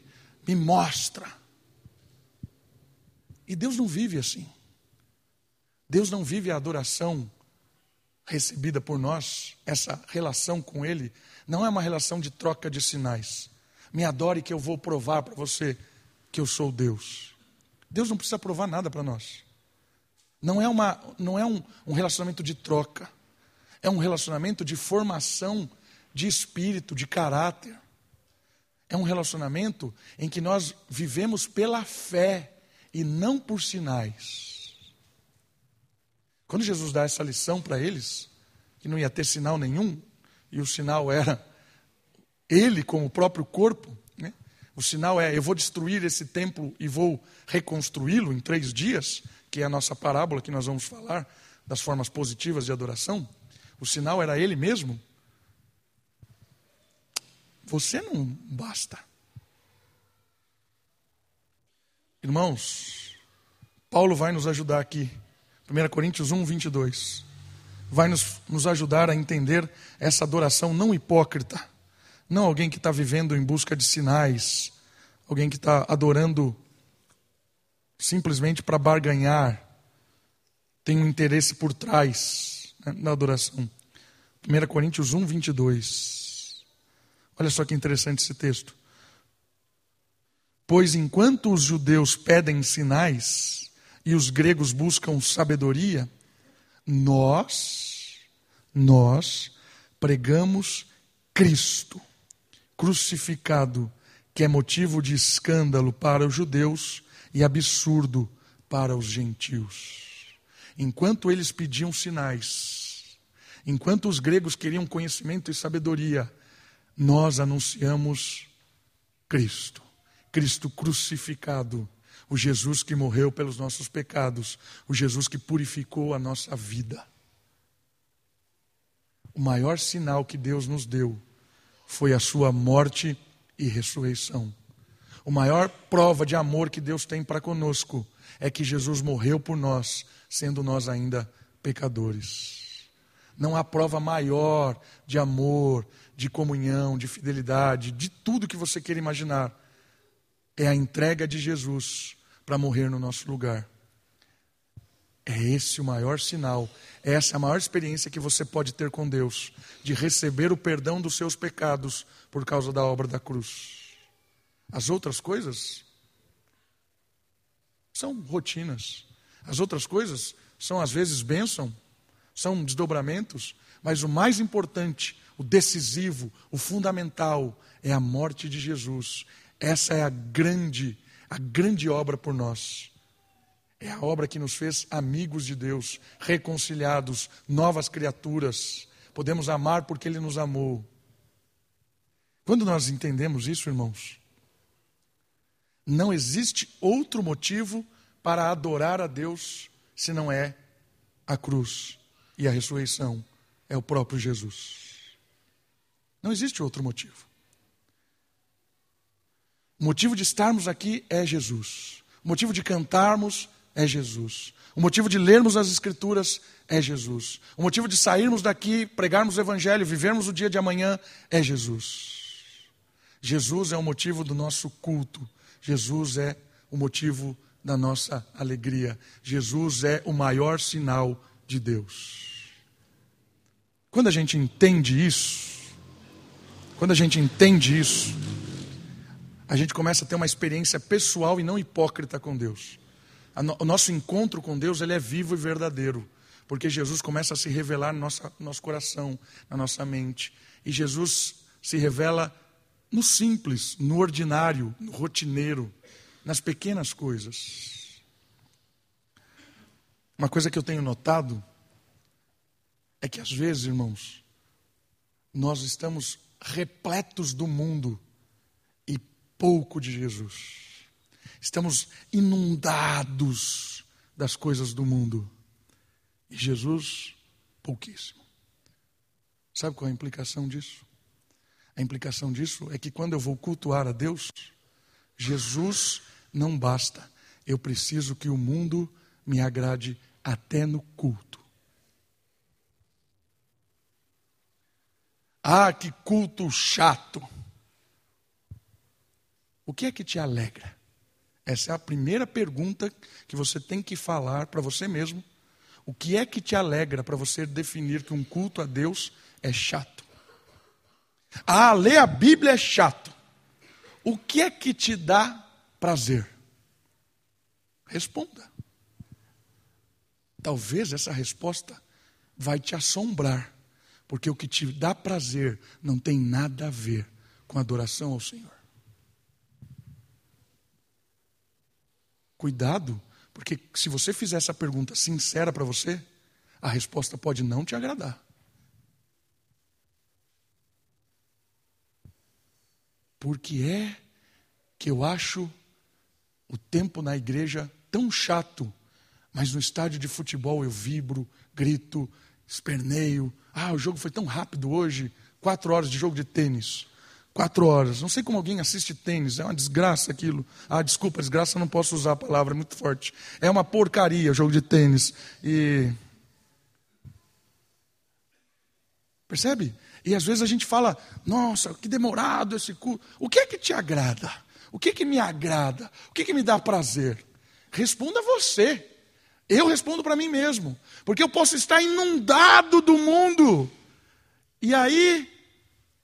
Me mostra. E Deus não vive assim. Deus não vive a adoração recebida por nós, essa relação com Ele, não é uma relação de troca de sinais. Me adore que eu vou provar para você que eu sou Deus. Deus não precisa provar nada para nós. Não é, uma, não é um, um relacionamento de troca. É um relacionamento de formação de espírito, de caráter. É um relacionamento em que nós vivemos pela fé e não por sinais. Quando Jesus dá essa lição para eles, que não ia ter sinal nenhum, e o sinal era ele com o próprio corpo, né? o sinal é: eu vou destruir esse templo e vou reconstruí-lo em três dias, que é a nossa parábola que nós vamos falar das formas positivas de adoração. O sinal era ele mesmo. Você não basta. Irmãos, Paulo vai nos ajudar aqui 1 Coríntios 1, 22. Vai nos, nos ajudar a entender essa adoração não hipócrita. Não alguém que está vivendo em busca de sinais. Alguém que está adorando simplesmente para barganhar. Tem um interesse por trás né, na adoração. 1 Coríntios 1, 22. Olha só que interessante esse texto. Pois enquanto os judeus pedem sinais, e os gregos buscam sabedoria, nós, nós pregamos Cristo crucificado, que é motivo de escândalo para os judeus e absurdo para os gentios. Enquanto eles pediam sinais, enquanto os gregos queriam conhecimento e sabedoria, nós anunciamos Cristo, Cristo crucificado o Jesus que morreu pelos nossos pecados, o Jesus que purificou a nossa vida. O maior sinal que Deus nos deu foi a sua morte e ressurreição. O maior prova de amor que Deus tem para conosco é que Jesus morreu por nós, sendo nós ainda pecadores. Não há prova maior de amor, de comunhão, de fidelidade, de tudo que você queira imaginar. É a entrega de Jesus para morrer no nosso lugar. É esse o maior sinal, é essa a maior experiência que você pode ter com Deus, de receber o perdão dos seus pecados por causa da obra da cruz. As outras coisas são rotinas. As outras coisas são às vezes bênção, são desdobramentos, mas o mais importante, o decisivo, o fundamental é a morte de Jesus. Essa é a grande a grande obra por nós. É a obra que nos fez amigos de Deus, reconciliados, novas criaturas. Podemos amar porque Ele nos amou. Quando nós entendemos isso, irmãos, não existe outro motivo para adorar a Deus se não é a cruz e a ressurreição, é o próprio Jesus. Não existe outro motivo. O motivo de estarmos aqui é Jesus. O motivo de cantarmos é Jesus. O motivo de lermos as Escrituras é Jesus. O motivo de sairmos daqui, pregarmos o Evangelho, vivermos o dia de amanhã é Jesus. Jesus é o motivo do nosso culto. Jesus é o motivo da nossa alegria. Jesus é o maior sinal de Deus. Quando a gente entende isso, quando a gente entende isso, a gente começa a ter uma experiência pessoal e não hipócrita com Deus. O nosso encontro com Deus ele é vivo e verdadeiro, porque Jesus começa a se revelar no nosso, no nosso coração, na nossa mente. E Jesus se revela no simples, no ordinário, no rotineiro, nas pequenas coisas. Uma coisa que eu tenho notado é que às vezes, irmãos, nós estamos repletos do mundo pouco de Jesus. Estamos inundados das coisas do mundo. E Jesus, pouquíssimo. Sabe qual é a implicação disso? A implicação disso é que quando eu vou cultuar a Deus, Jesus não basta. Eu preciso que o mundo me agrade até no culto. Ah, que culto chato! O que é que te alegra? Essa é a primeira pergunta que você tem que falar para você mesmo. O que é que te alegra para você definir que um culto a Deus é chato? Ah, ler a Bíblia é chato. O que é que te dá prazer? Responda. Talvez essa resposta vai te assombrar, porque o que te dá prazer não tem nada a ver com adoração ao Senhor. Cuidado, porque se você fizer essa pergunta sincera para você, a resposta pode não te agradar. Porque é que eu acho o tempo na igreja tão chato, mas no estádio de futebol eu vibro, grito, esperneio. Ah, o jogo foi tão rápido hoje quatro horas de jogo de tênis. Quatro horas. Não sei como alguém assiste tênis, é uma desgraça aquilo. Ah, desculpa, desgraça não posso usar a palavra, é muito forte. É uma porcaria o jogo de tênis. E. Percebe? E às vezes a gente fala, nossa, que demorado esse culto. O que é que te agrada? O que é que me agrada? O que é que me dá prazer? Responda você. Eu respondo para mim mesmo. Porque eu posso estar inundado do mundo. E aí,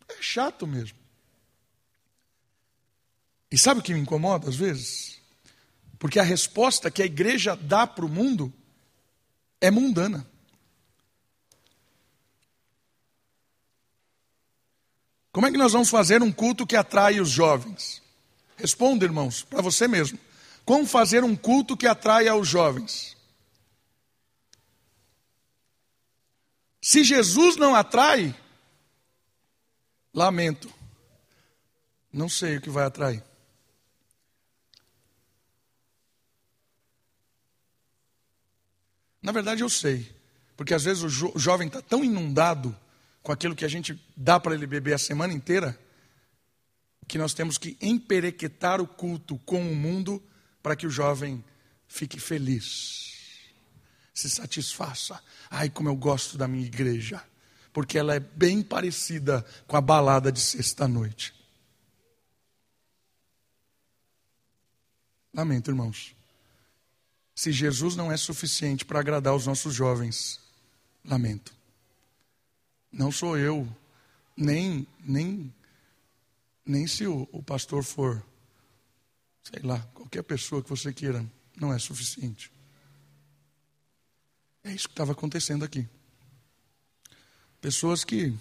é chato mesmo. E sabe o que me incomoda às vezes? Porque a resposta que a igreja dá para o mundo é mundana. Como é que nós vamos fazer um culto que atrai os jovens? Responda, irmãos, para você mesmo. Como fazer um culto que atrai aos jovens? Se Jesus não atrai, lamento. Não sei o que vai atrair. Na verdade, eu sei. Porque às vezes o, jo o jovem está tão inundado com aquilo que a gente dá para ele beber a semana inteira, que nós temos que emperequetar o culto com o mundo para que o jovem fique feliz, se satisfaça. Ai, como eu gosto da minha igreja, porque ela é bem parecida com a balada de sexta-noite. Lamento, irmãos. Se Jesus não é suficiente para agradar os nossos jovens, lamento. Não sou eu, nem nem nem se o, o pastor for, sei lá, qualquer pessoa que você queira, não é suficiente. É isso que estava acontecendo aqui. Pessoas que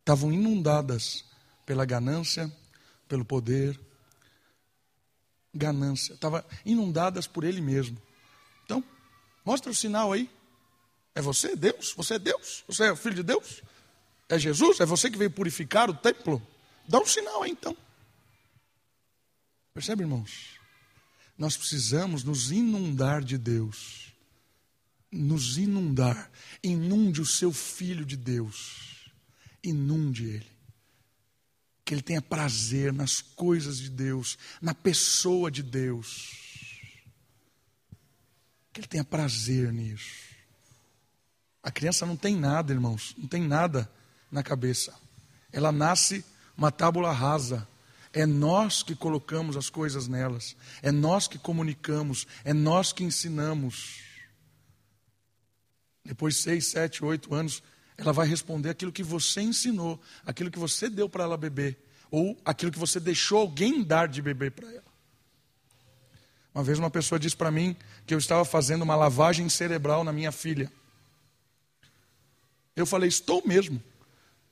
estavam inundadas pela ganância, pelo poder, ganância, estavam inundadas por ele mesmo. Então, mostra o sinal aí. É você, Deus? Você é Deus? Você é o filho de Deus? É Jesus? É você que veio purificar o templo? Dá um sinal aí então. Percebe, irmãos? Nós precisamos nos inundar de Deus. Nos inundar. Inunde o seu filho de Deus. Inunde ele. Que ele tenha prazer nas coisas de Deus, na pessoa de Deus. Que ele tenha prazer nisso. A criança não tem nada, irmãos, não tem nada na cabeça. Ela nasce uma tábula rasa. É nós que colocamos as coisas nelas, é nós que comunicamos, é nós que ensinamos. Depois de seis, sete, oito anos, ela vai responder aquilo que você ensinou, aquilo que você deu para ela beber, ou aquilo que você deixou alguém dar de beber para ela. Uma vez uma pessoa disse para mim que eu estava fazendo uma lavagem cerebral na minha filha. Eu falei, estou mesmo.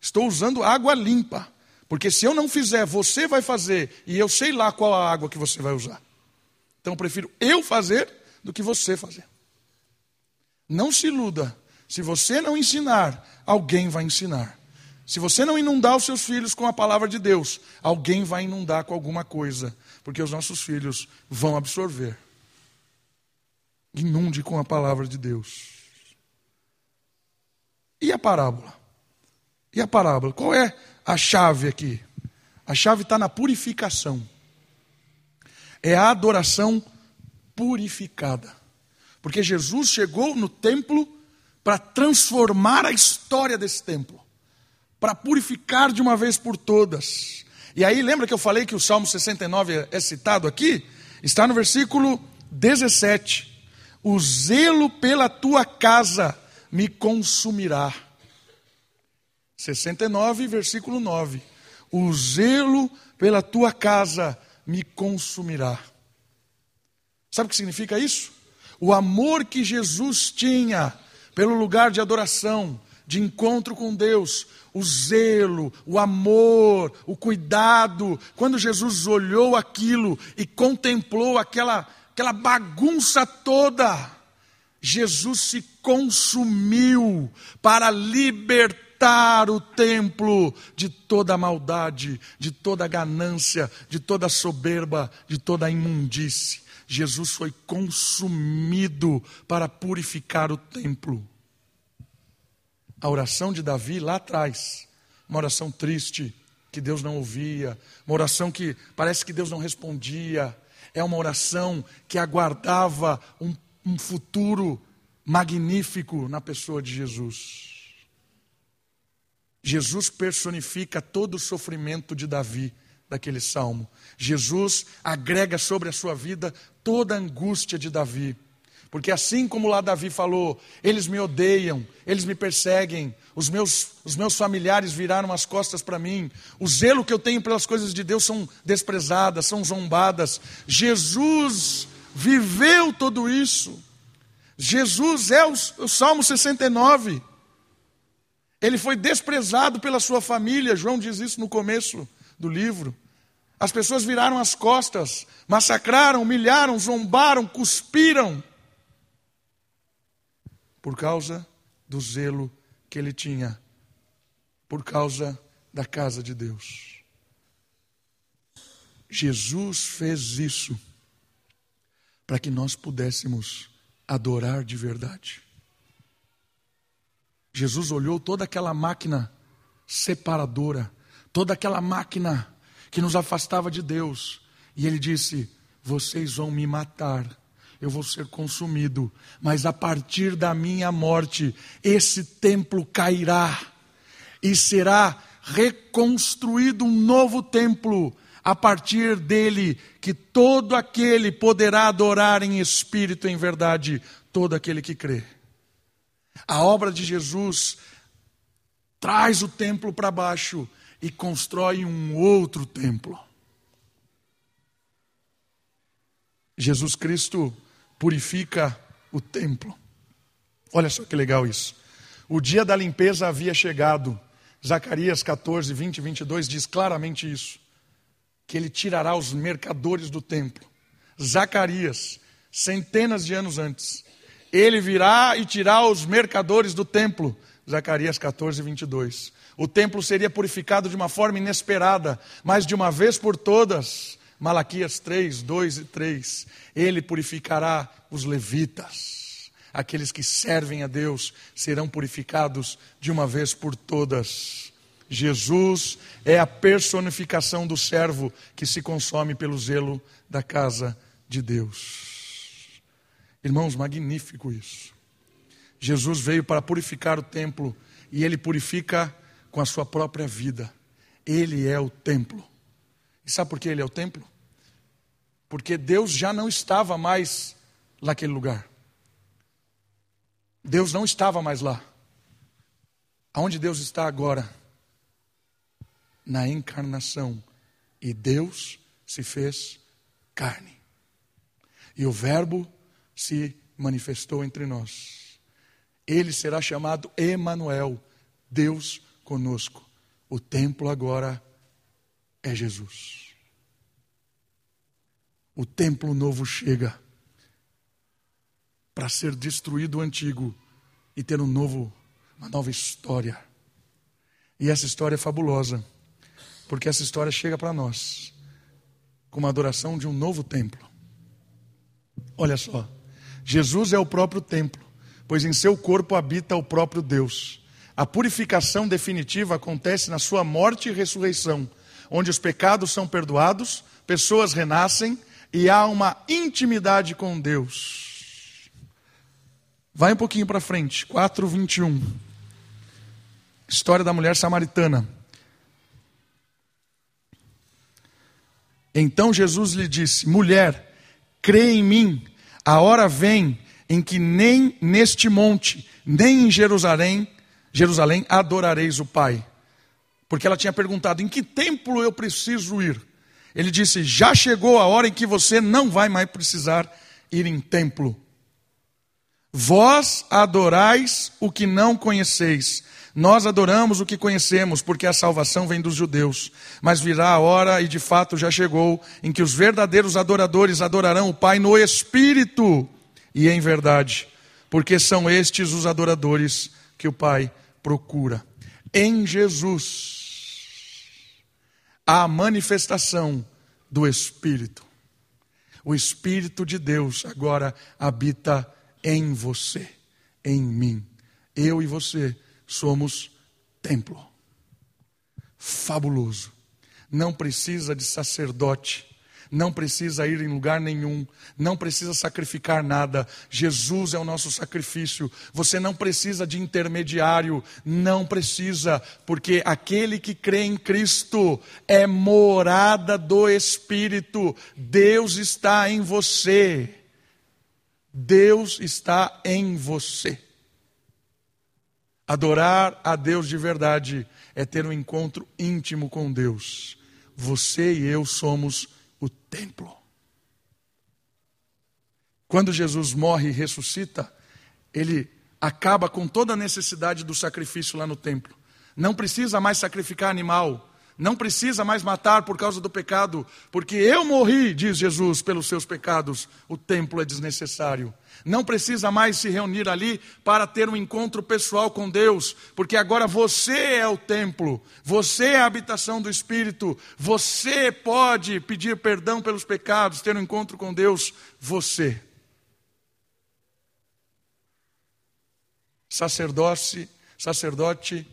Estou usando água limpa. Porque se eu não fizer, você vai fazer, e eu sei lá qual a água que você vai usar. Então eu prefiro eu fazer do que você fazer. Não se iluda. Se você não ensinar, alguém vai ensinar. Se você não inundar os seus filhos com a palavra de Deus, alguém vai inundar com alguma coisa, porque os nossos filhos vão absorver. Inunde com a palavra de Deus. E a parábola? E a parábola? Qual é a chave aqui? A chave está na purificação. É a adoração purificada. Porque Jesus chegou no templo para transformar a história desse templo, para purificar de uma vez por todas. E aí, lembra que eu falei que o Salmo 69 é citado aqui? Está no versículo 17: O zelo pela tua casa me consumirá. 69, versículo 9: O zelo pela tua casa me consumirá. Sabe o que significa isso? O amor que Jesus tinha pelo lugar de adoração, de encontro com Deus, o zelo, o amor, o cuidado. Quando Jesus olhou aquilo e contemplou aquela, aquela bagunça toda, Jesus se consumiu para libertar o templo de toda maldade, de toda ganância, de toda soberba, de toda imundície. Jesus foi consumido para purificar o templo. A oração de Davi lá atrás, uma oração triste, que Deus não ouvia, uma oração que parece que Deus não respondia, é uma oração que aguardava um, um futuro magnífico na pessoa de Jesus. Jesus personifica todo o sofrimento de Davi daquele salmo. Jesus agrega sobre a sua vida toda a angústia de Davi. Porque assim como lá Davi falou, eles me odeiam, eles me perseguem, os meus, os meus familiares viraram as costas para mim, o zelo que eu tenho pelas coisas de Deus são desprezadas, são zombadas. Jesus viveu tudo isso. Jesus é o, o Salmo 69. Ele foi desprezado pela sua família, João diz isso no começo do livro. As pessoas viraram as costas, massacraram, humilharam, zombaram, cuspiram, por causa do zelo que ele tinha, por causa da casa de Deus. Jesus fez isso para que nós pudéssemos adorar de verdade. Jesus olhou toda aquela máquina separadora, toda aquela máquina que nos afastava de Deus. E ele disse: Vocês vão me matar, eu vou ser consumido, mas a partir da minha morte, esse templo cairá e será reconstruído um novo templo. A partir dele, que todo aquele poderá adorar em espírito e em verdade, todo aquele que crê. A obra de Jesus traz o templo para baixo e constrói um outro templo. Jesus Cristo purifica o templo. Olha só que legal isso. O dia da limpeza havia chegado. Zacarias 14, 20 e 22 diz claramente isso. Que ele tirará os mercadores do templo. Zacarias, centenas de anos antes. Ele virá e tirará os mercadores do templo. Zacarias 14, 22. O templo seria purificado de uma forma inesperada, mas de uma vez por todas. Malaquias 3, 2 e 3. Ele purificará os levitas. Aqueles que servem a Deus serão purificados de uma vez por todas. Jesus é a personificação do servo que se consome pelo zelo da casa de Deus. Irmãos, magnífico isso. Jesus veio para purificar o templo e ele purifica com a sua própria vida. Ele é o templo. E sabe por que ele é o templo? Porque Deus já não estava mais naquele lugar. Deus não estava mais lá. Aonde Deus está agora? Na encarnação. E Deus se fez carne. E o Verbo se manifestou entre nós. Ele será chamado Emanuel, Deus conosco. O templo agora é Jesus. O templo novo chega para ser destruído o antigo e ter um novo, uma nova história. E essa história é fabulosa, porque essa história chega para nós com a adoração de um novo templo. Olha só, Jesus é o próprio templo pois em seu corpo habita o próprio Deus. A purificação definitiva acontece na sua morte e ressurreição, onde os pecados são perdoados, pessoas renascem e há uma intimidade com Deus. Vai um pouquinho para frente, 4:21. História da mulher samaritana. Então Jesus lhe disse: Mulher, crê em mim, a hora vem em que nem neste monte, nem em Jerusalém, Jerusalém adorareis o Pai. Porque ela tinha perguntado: em que templo eu preciso ir? Ele disse: já chegou a hora em que você não vai mais precisar ir em templo. Vós adorais o que não conheceis. Nós adoramos o que conhecemos, porque a salvação vem dos judeus. Mas virá a hora, e de fato já chegou, em que os verdadeiros adoradores adorarão o Pai no Espírito e em verdade, porque são estes os adoradores que o Pai procura. Em Jesus, a manifestação do Espírito. O Espírito de Deus agora habita em você, em mim. Eu e você somos templo. Fabuloso. Não precisa de sacerdote não precisa ir em lugar nenhum, não precisa sacrificar nada. Jesus é o nosso sacrifício. Você não precisa de intermediário, não precisa, porque aquele que crê em Cristo é morada do Espírito. Deus está em você. Deus está em você. Adorar a Deus de verdade é ter um encontro íntimo com Deus. Você e eu somos o templo. Quando Jesus morre e ressuscita, ele acaba com toda a necessidade do sacrifício lá no templo. Não precisa mais sacrificar animal, não precisa mais matar por causa do pecado, porque eu morri, diz Jesus, pelos seus pecados, o templo é desnecessário. Não precisa mais se reunir ali para ter um encontro pessoal com Deus, porque agora você é o templo, você é a habitação do Espírito, você pode pedir perdão pelos pecados, ter um encontro com Deus, você. Sacerdote, sacerdote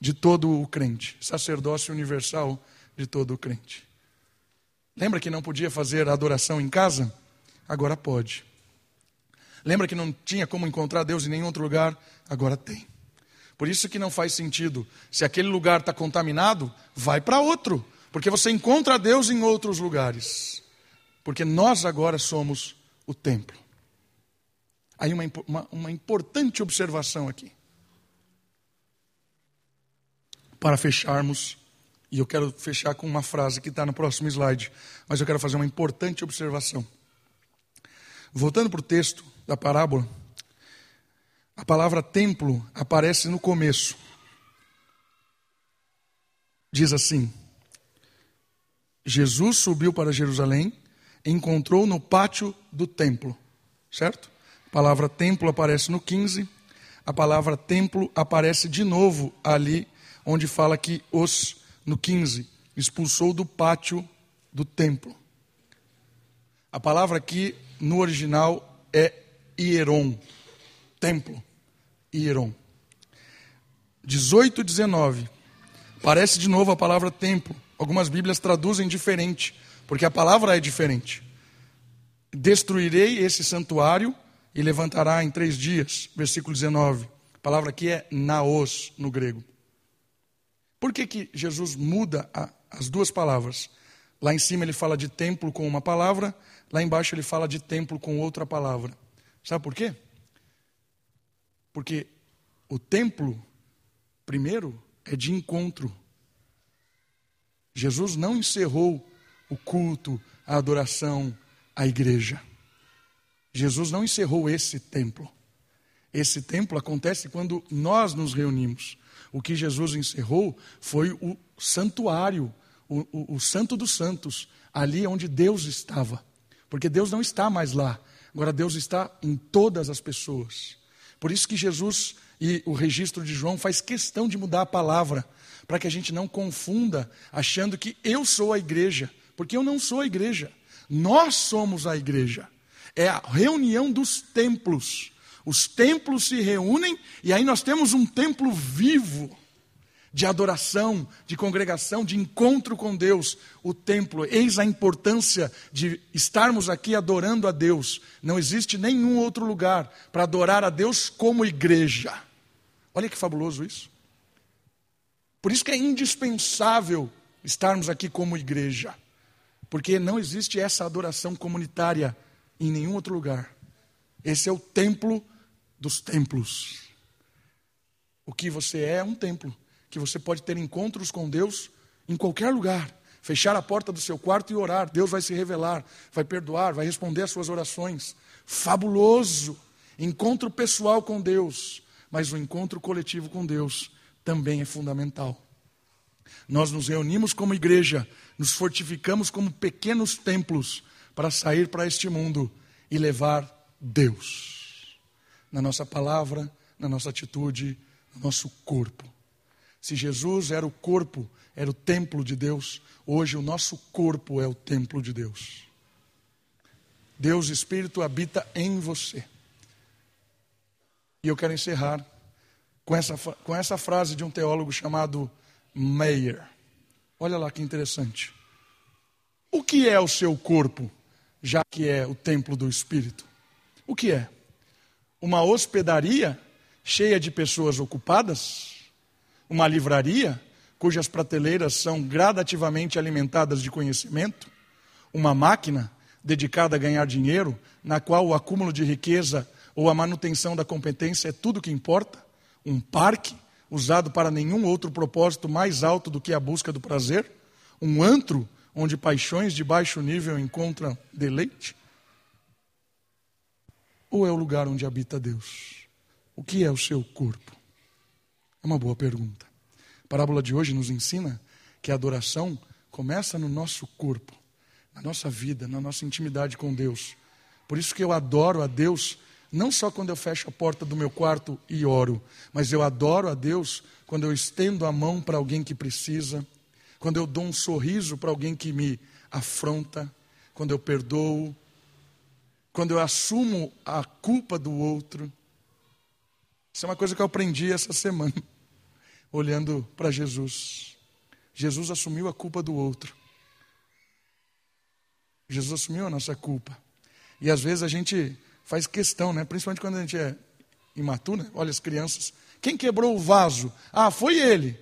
de todo o crente, sacerdócio universal de todo o crente. Lembra que não podia fazer adoração em casa? Agora pode. Lembra que não tinha como encontrar Deus em nenhum outro lugar? Agora tem. Por isso que não faz sentido. Se aquele lugar está contaminado, vai para outro. Porque você encontra Deus em outros lugares. Porque nós agora somos o templo. Aí uma, uma, uma importante observação aqui. Para fecharmos, e eu quero fechar com uma frase que está no próximo slide, mas eu quero fazer uma importante observação. Voltando para o texto, da parábola, a palavra templo aparece no começo. Diz assim: Jesus subiu para Jerusalém encontrou no pátio do templo, certo? A palavra templo aparece no 15, a palavra templo aparece de novo ali, onde fala que os, no 15, expulsou do pátio do templo. A palavra aqui no original é Hieron, templo, Hieron. 18 e 19. Parece de novo a palavra templo. Algumas Bíblias traduzem diferente, porque a palavra é diferente. Destruirei esse santuário e levantará em três dias. Versículo 19. A palavra aqui é naos no grego. Por que, que Jesus muda a, as duas palavras? Lá em cima ele fala de templo com uma palavra, lá embaixo ele fala de templo com outra palavra. Sabe por quê? Porque o templo, primeiro, é de encontro. Jesus não encerrou o culto, a adoração, a igreja. Jesus não encerrou esse templo. Esse templo acontece quando nós nos reunimos. O que Jesus encerrou foi o santuário, o, o, o santo dos santos, ali onde Deus estava. Porque Deus não está mais lá. Agora Deus está em todas as pessoas. Por isso que Jesus e o registro de João faz questão de mudar a palavra, para que a gente não confunda achando que eu sou a igreja, porque eu não sou a igreja. Nós somos a igreja. É a reunião dos templos. Os templos se reúnem e aí nós temos um templo vivo de adoração, de congregação, de encontro com Deus, o templo. Eis a importância de estarmos aqui adorando a Deus. Não existe nenhum outro lugar para adorar a Deus como igreja. Olha que fabuloso isso. Por isso que é indispensável estarmos aqui como igreja, porque não existe essa adoração comunitária em nenhum outro lugar. Esse é o templo dos templos. O que você é é um templo, que você pode ter encontros com Deus em qualquer lugar. Fechar a porta do seu quarto e orar, Deus vai se revelar, vai perdoar, vai responder às suas orações. Fabuloso! Encontro pessoal com Deus, mas o encontro coletivo com Deus também é fundamental. Nós nos reunimos como igreja, nos fortificamos como pequenos templos para sair para este mundo e levar Deus na nossa palavra, na nossa atitude, no nosso corpo. Se Jesus era o corpo, era o templo de Deus, hoje o nosso corpo é o templo de Deus. Deus Espírito habita em você. E eu quero encerrar com essa, com essa frase de um teólogo chamado Meyer. Olha lá que interessante. O que é o seu corpo, já que é o templo do Espírito? O que é? Uma hospedaria cheia de pessoas ocupadas? Uma livraria cujas prateleiras são gradativamente alimentadas de conhecimento? Uma máquina dedicada a ganhar dinheiro, na qual o acúmulo de riqueza ou a manutenção da competência é tudo que importa? um parque usado para nenhum outro propósito mais alto do que a busca do prazer? Um antro onde paixões de baixo nível encontram deleite? Ou é o lugar onde habita Deus? O que é o seu corpo? É uma boa pergunta. A parábola de hoje nos ensina que a adoração começa no nosso corpo, na nossa vida, na nossa intimidade com Deus. Por isso que eu adoro a Deus não só quando eu fecho a porta do meu quarto e oro, mas eu adoro a Deus quando eu estendo a mão para alguém que precisa, quando eu dou um sorriso para alguém que me afronta, quando eu perdoo, quando eu assumo a culpa do outro. Isso é uma coisa que eu aprendi essa semana, olhando para Jesus. Jesus assumiu a culpa do outro. Jesus assumiu a nossa culpa. E às vezes a gente faz questão, né? principalmente quando a gente é imaturo, né? olha as crianças. Quem quebrou o vaso? Ah, foi ele.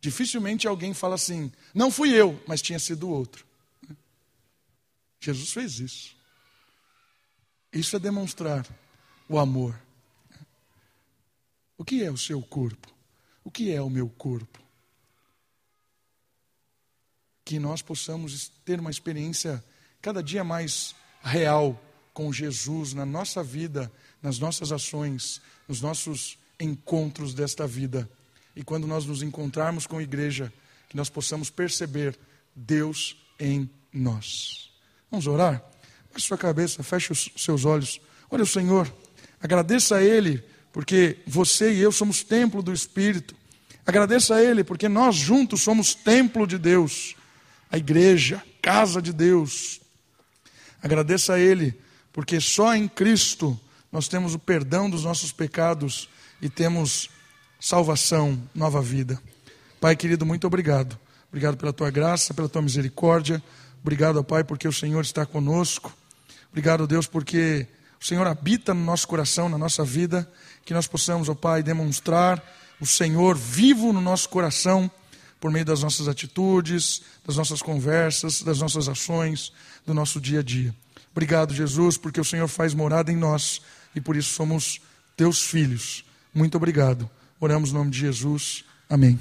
Dificilmente alguém fala assim, não fui eu, mas tinha sido o outro. Jesus fez isso. Isso é demonstrar o amor. O que é o seu corpo? O que é o meu corpo? Que nós possamos ter uma experiência cada dia mais real com Jesus na nossa vida, nas nossas ações, nos nossos encontros desta vida. E quando nós nos encontrarmos com a igreja, que nós possamos perceber Deus em nós. Vamos orar? Baixe sua cabeça, feche os seus olhos. Olha o Senhor, agradeça a Ele, porque você e eu somos templo do Espírito. Agradeça a Ele, porque nós juntos somos templo de Deus, a igreja, casa de Deus. Agradeça a Ele, porque só em Cristo nós temos o perdão dos nossos pecados e temos salvação, nova vida. Pai querido, muito obrigado. Obrigado pela tua graça, pela tua misericórdia. Obrigado, Pai, porque o Senhor está conosco. Obrigado, Deus, porque o Senhor habita no nosso coração, na nossa vida. Que nós possamos, ó Pai, demonstrar o Senhor vivo no nosso coração por meio das nossas atitudes, das nossas conversas, das nossas ações, do nosso dia a dia. Obrigado, Jesus, porque o Senhor faz morada em nós e por isso somos teus filhos. Muito obrigado. Oramos no nome de Jesus. Amém.